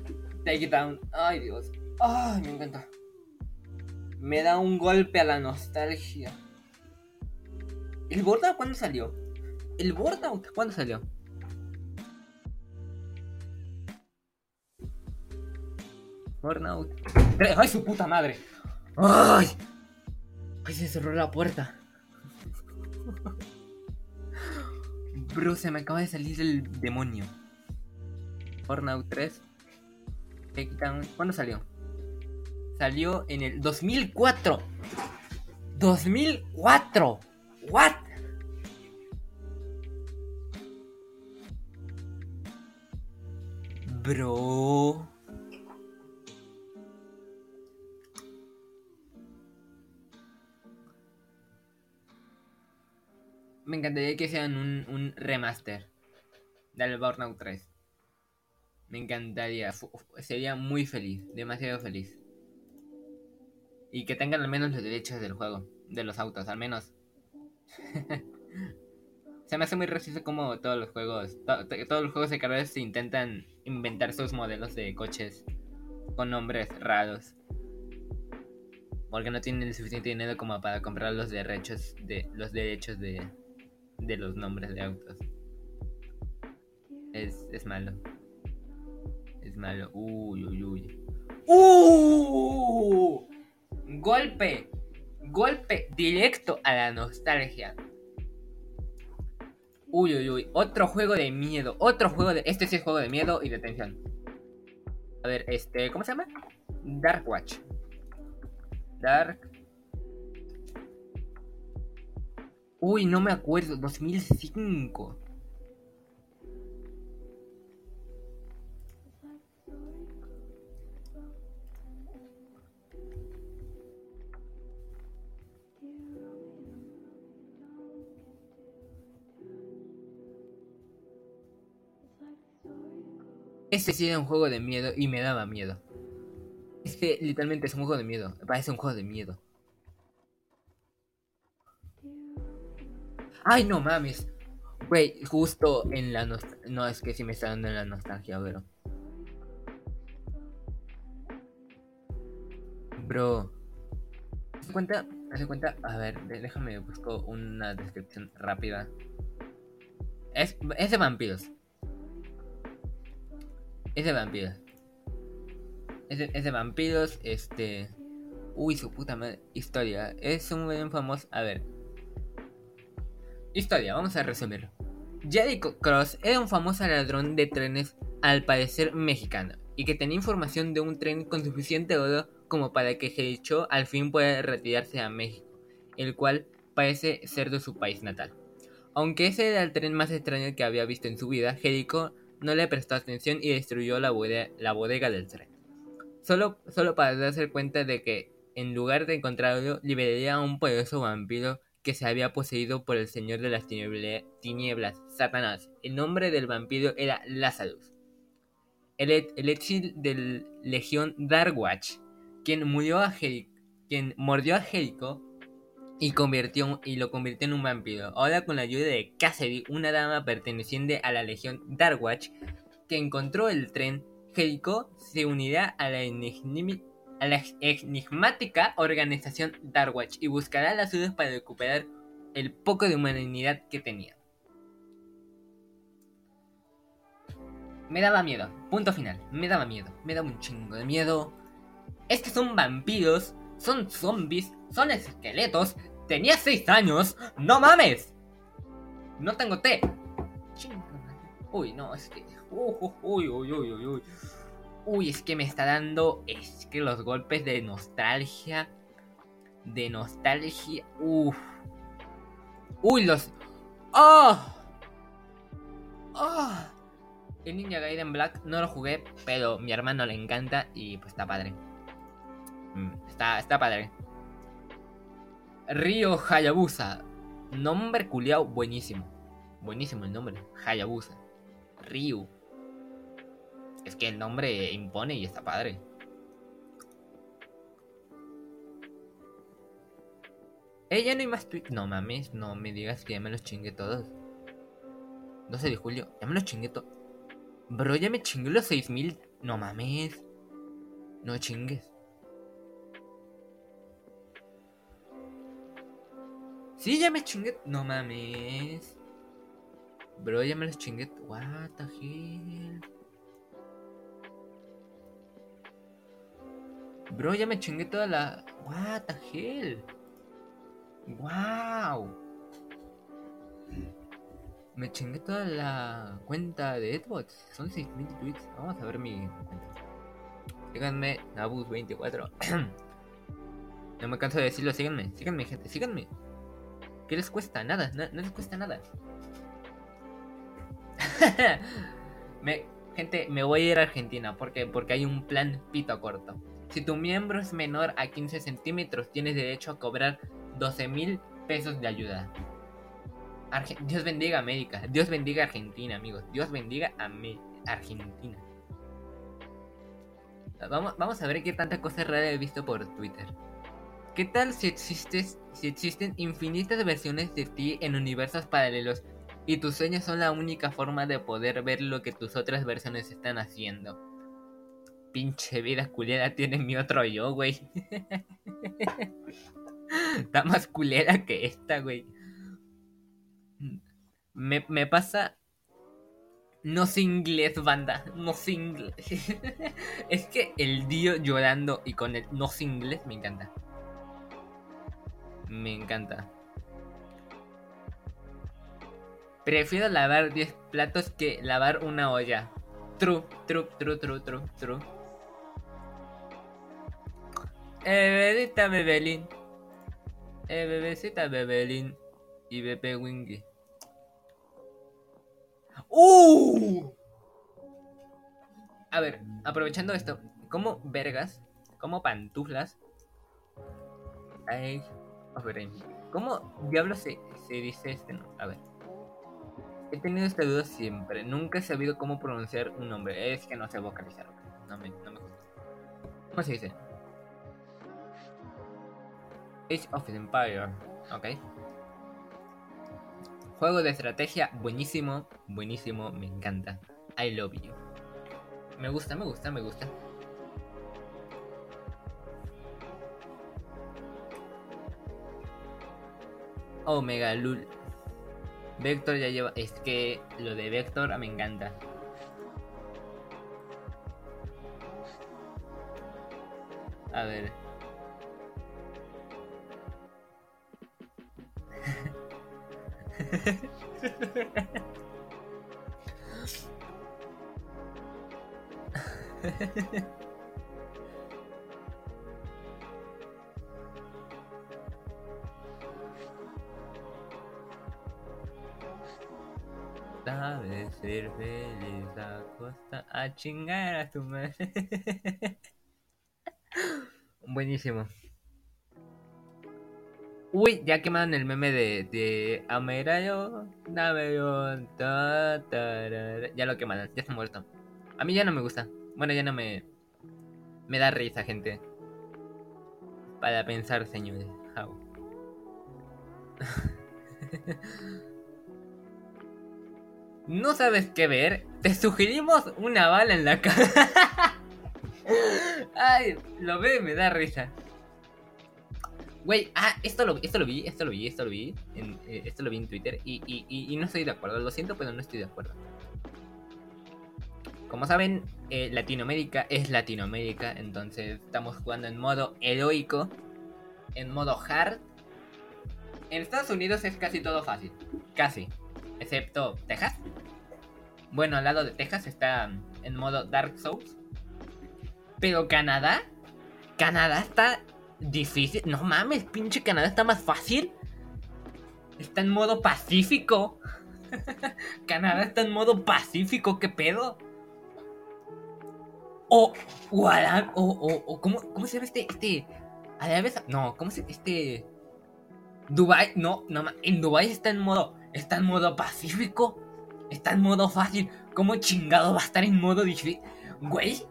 Takedown. ¡Ay, Dios! ¡Ay, me encanta! Me da un golpe a la nostalgia. ¿El Burnout cuándo salió? ¿El Burnout cuándo salió? Burnout. ¡Ay, su puta madre! ¡Ay! ¡Ay, se cerró la puerta! Bro, se me acaba de salir el demonio. Burnout 3. ¿Cuándo salió? Salió en el 2004. 2004. What? Bro. Me encantaría que sean un, un remaster del Burnout 3. Me encantaría. sería muy feliz. Demasiado feliz. Y que tengan al menos los derechos del juego. De los autos, al menos. se me hace muy racista como todos los juegos. todos los juegos de carreras intentan inventar sus modelos de coches. Con nombres raros. Porque no tienen el suficiente dinero como para comprar los derechos de. los derechos de de los nombres de autos. Es, es malo. Es malo. Uy, uy, uy. ¡Uh! Golpe. Golpe directo a la nostalgia. Uy, uy, uy. Otro juego de miedo. Otro juego de. Este sí es juego de miedo y de tensión. A ver, este. ¿Cómo se llama? Dark Watch. Dark Uy, no me acuerdo, 2005. Este sí era un juego de miedo y me daba miedo. Este literalmente es un juego de miedo. Parece un juego de miedo. Ay, no mames. Güey, justo en la nostalgia. No, es que sí me está dando en la nostalgia, bro. Bro. ¿Hace cuenta? ¿Hace cuenta? A ver, déjame busco una descripción rápida. Es, es de vampiros. Es de vampiros. Es de, vampiros, este. Uy, su puta madre. Historia. Es un buen famoso. A ver, Historia, vamos a resumirlo. Jericho Cross era un famoso ladrón de trenes, al parecer mexicano, y que tenía información de un tren con suficiente oro como para que Jericho al fin pueda retirarse a México, el cual parece ser de su país natal. Aunque ese era el tren más extraño que había visto en su vida, Jericho no le prestó atención y destruyó la bodega, del tren. Solo, solo para darse cuenta de que, en lugar de encontrarlo, liberaría a un poderoso vampiro que se había poseído por el señor de las tinieblas, Satanás. El nombre del vampiro era Lazarus. El, el del legión Darkwatch, quien, murió a quien mordió a Jericho y, convirtió, y lo convirtió en un vampiro. Ahora con la ayuda de Cassidy, una dama perteneciente a la legión Darkwatch, que encontró el tren, Jericho se unirá a la a la enigmática organización Darwatch y buscará las ayudas para recuperar el poco de humanidad que tenía. Me daba miedo, punto final, me daba miedo, me daba un chingo de miedo. Es que son vampiros, son zombies, son esqueletos, tenía 6 años, no mames. No tengo té. Uy, no, es que... Uy, uy, uy, uy, uy. Uy, es que me está dando. Es que los golpes de nostalgia. De nostalgia. Uff. Uy, los. ¡Oh! ¡Oh! El Ninja Gaiden Black no lo jugué, pero mi hermano le encanta y pues está padre. Mm, está, está padre. Río Hayabusa. Nombre culiao buenísimo. Buenísimo el nombre. Hayabusa. Ryu. Es que el nombre impone y está padre. Eh, ya no hay más tweets. No mames, no me digas que ya me los chingué todos. 12 de julio, ya me los chingué todos. Bro, ya me chingué los 6000. No mames. No chingues. Sí, ya me chingué. No mames. Bro, ya me los chingué. What the hell. Bro, ya me chingué toda la. What the hell. Wow. Me chingué toda la cuenta de Edbots. Son 6000 tweets. Vamos a ver mi cuenta. Síganme, Nabus24. no me canso de decirlo, síganme, síganme, gente, síganme. ¿Qué les cuesta? Nada, no, les cuesta nada. me, gente, me voy a ir a Argentina. ¿Por qué? Porque hay un plan pito corto. Si tu miembro es menor a 15 centímetros, tienes derecho a cobrar 12 mil pesos de ayuda. Dios bendiga América. Dios bendiga Argentina, amigos. Dios bendiga a Argentina. Vamos, vamos a ver qué tanta cosa rara he visto por Twitter. ¿Qué tal si, existes, si existen infinitas versiones de ti en universos paralelos y tus sueños son la única forma de poder ver lo que tus otras versiones están haciendo? Pinche vida culera tiene mi otro yo, güey. Está más culera que esta, güey. Me, me pasa no sé inglés, banda. No sé es que el Dio llorando y con el no sé inglés me encanta. Me encanta. Prefiero lavar 10 platos que lavar una olla. True, true, true, true, true, true. Eh, bebecita Bebelín. Eh, bebecita Bebelín. Y bebé Wingy. ¡Uh! A ver, aprovechando esto, ¿cómo vergas? ¿Cómo pantuflas? Ay, ¿Cómo diablos se, se dice este nombre? A ver. He tenido esta duda siempre. Nunca he sabido cómo pronunciar un nombre. Es que no sé vocalizar. No me, no me gusta. ¿Cómo se dice? Age of Empire. Ok. Juego de estrategia buenísimo, buenísimo, me encanta. I love you. Me gusta, me gusta, me gusta. Omega Lul. Vector ya lleva. Es que lo de Vector me encanta. A ver. Chingar a tu madre. Buenísimo. Uy, ya quemaron el meme de, de Amerayo, Ya lo quemaron, ya está muerto. A mí ya no me gusta. Bueno, ya no me. Me da risa, gente. Para pensar, señores. ¿No sabes qué ver? Te sugerimos una bala en la cara. Ay, lo ve, me da risa. Güey, ah, esto lo, esto lo vi, esto lo vi, esto lo vi. En, eh, esto lo vi en Twitter y, y, no estoy de acuerdo. Lo siento, pero no estoy de acuerdo. Como saben, eh, Latinoamérica es Latinoamérica, entonces estamos jugando en modo heroico, en modo hard. En Estados Unidos es casi todo fácil, casi, excepto Texas. Bueno, al lado de Texas está en modo Dark Souls. Pero Canadá, Canadá está Difícil. No mames, pinche Canadá está más fácil. Está en modo pacífico. Canadá está en modo pacífico, ¿qué pedo? O, o, o, o, ¿cómo, ¿cómo se llama este, este, a la vez, no, ¿cómo se, este, Dubai, no, no, en Dubai está en modo, está en modo pacífico, está en modo fácil. ¿Cómo chingado va a estar en modo difícil? Güey,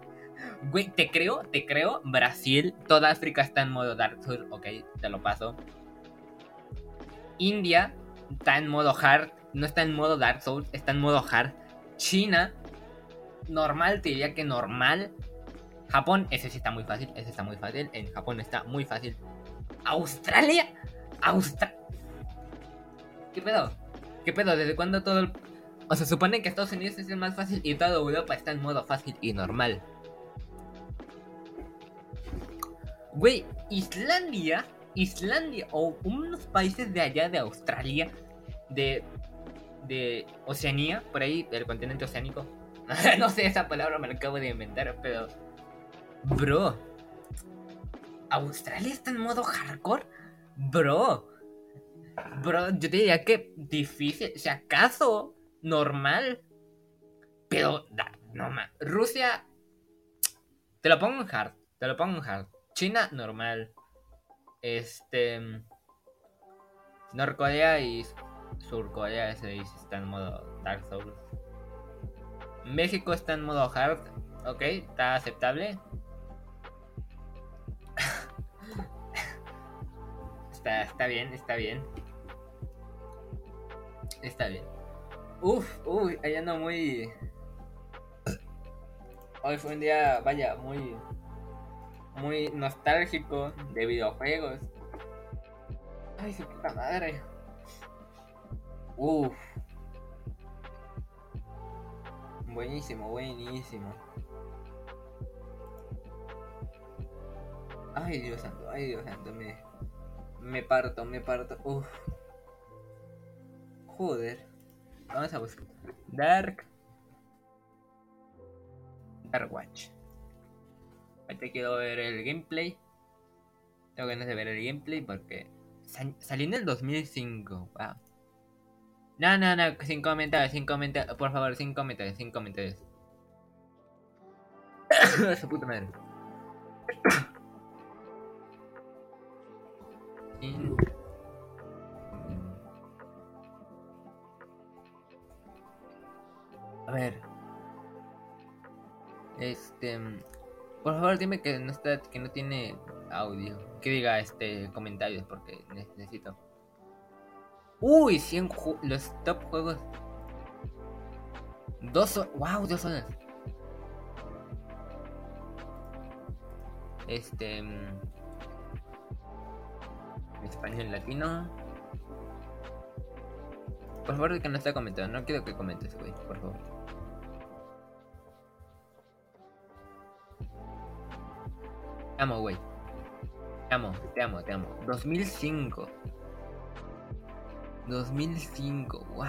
güey, te creo, te creo. Brasil, toda África está en modo Dark Souls, ok, te lo paso. India está en modo hard, no está en modo Dark Souls, está en modo hard. China, normal, te diría que normal. Japón, ese sí está muy fácil, ese está muy fácil. En Japón está muy fácil. Australia, Australia. ¿Qué pedo? ¿Qué pedo? ¿Desde cuándo todo el... O sea, supone que Estados Unidos es el más fácil y toda Europa está en modo fácil y normal. Güey, Islandia, Islandia o unos países de allá de Australia, de, de Oceanía, por ahí, el continente oceánico. no sé, esa palabra me la acabo de inventar, pero... Bro. ¿Australia está en modo hardcore? Bro. Bro, yo te diría que difícil, si acaso normal. Pero, no más. Rusia, te lo pongo en hard, te lo pongo en hard. China, normal. Este. Norcorea y Surcorea, ese está en modo Dark Souls. México está en modo hard, ok, está aceptable. está, está bien, está bien. Está bien. Uf, uy, allá ando muy. Hoy fue un día, vaya, muy. Muy nostálgico de videojuegos. Ay, su puta madre. Uf. Buenísimo, buenísimo. Ay, Dios santo, ay, Dios santo, me. Me parto, me parto. Uf. Joder. Vamos a buscar. Dark. Dark Watch. Ahorita quiero ver el gameplay. Tengo ganas de ver el gameplay porque salió en el 2005. Wow. No, no, no, sin comentarios, sin comentarios. Por favor, sin comentarios, sin comentarios. Su puta madre. A ver. Este. Por favor, dime que no está, que no tiene audio. Que diga este comentarios porque necesito. Uy, 100 los top juegos. Dos. Wow, dos horas. Este. Mm, español latino. Por favor, que no está comentando. No quiero que comentes, güey. Por favor. Te amo, güey. Te amo, te amo, te amo. 2005. 2005, wow.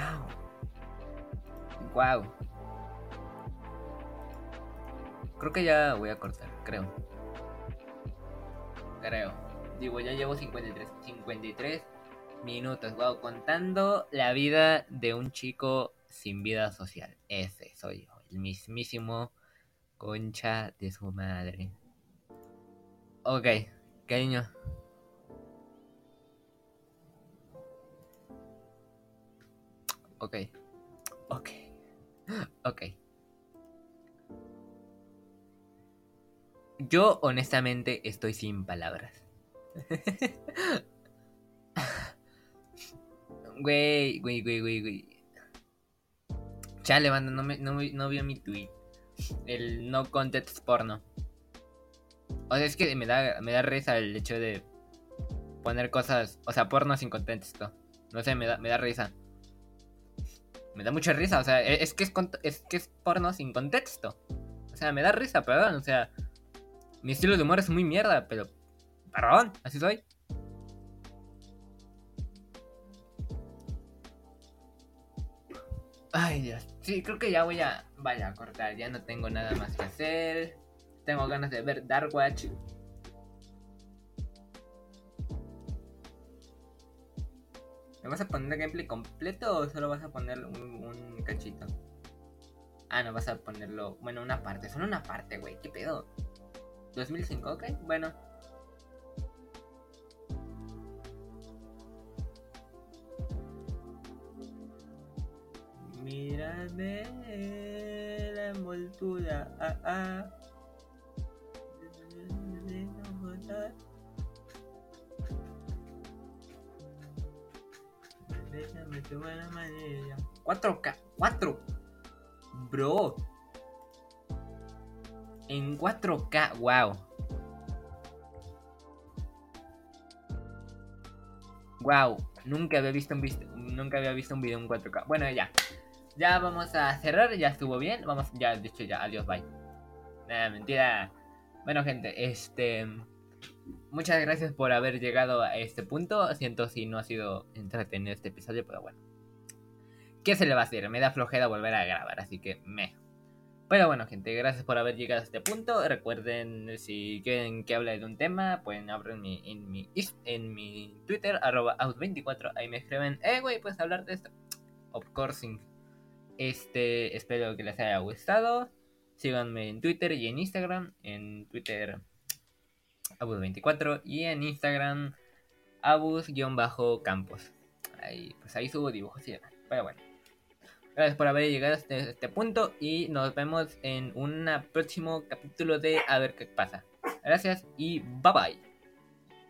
Wow. Creo que ya voy a cortar, creo. Creo. Digo, ya llevo 53, 53 minutos, wow, contando la vida de un chico sin vida social. Ese soy yo, el mismísimo concha de su madre. Ok, cariño. Ok. Ok. Ok. Yo honestamente estoy sin palabras. Güey, güey, güey, güey, güey. Chale, banda, no, me, no, no vio mi tweet. El no context porno. O sea, es que me da, me da risa el hecho de poner cosas, o sea, porno sin contexto. No sé, me da, me da risa. Me da mucha risa, o sea, e, es que es, es que es porno sin contexto. O sea, me da risa, perdón, o sea, mi estilo de humor es muy mierda, pero perdón, así soy. Ay, Dios. Sí, creo que ya voy a, vaya a cortar, ya no tengo nada más que hacer. Tengo ganas de ver Dark Watch. ¿Me vas a poner el gameplay completo o solo vas a poner un, cachito? Ah, no, vas a ponerlo. Bueno, una parte. Solo una parte, güey. ¿Qué pedo? 2005, ok. Bueno. Ah, ah. Déjame tomar la manera. 4K, 4. Bro. En 4K, wow. Wow, nunca había visto un nunca había visto un video en 4K. Bueno, ya. Ya vamos a cerrar, ya estuvo bien. Vamos, ya, de hecho, ya, adiós, bye. Nada, mentira. Bueno, gente, este. Muchas gracias por haber llegado a este punto. Siento si no ha sido entretenido este episodio, pero bueno. ¿Qué se le va a hacer? Me da flojera volver a grabar, así que me. Pero bueno, gente, gracias por haber llegado a este punto. Recuerden, si quieren que hable de un tema, pueden en mi, en mi, en mi Twitter, arroba out24. Ahí me escriben, eh, güey, puedes hablar de esto. Of course. Este, espero que les haya gustado. Síganme en Twitter y en Instagram. En Twitter, Abus24 y en Instagram, Abus-Campos. Ahí, pues ahí subo dibujos y demás. Pero bueno. Gracias por haber llegado hasta este punto y nos vemos en un próximo capítulo de A ver qué pasa. Gracias y bye bye.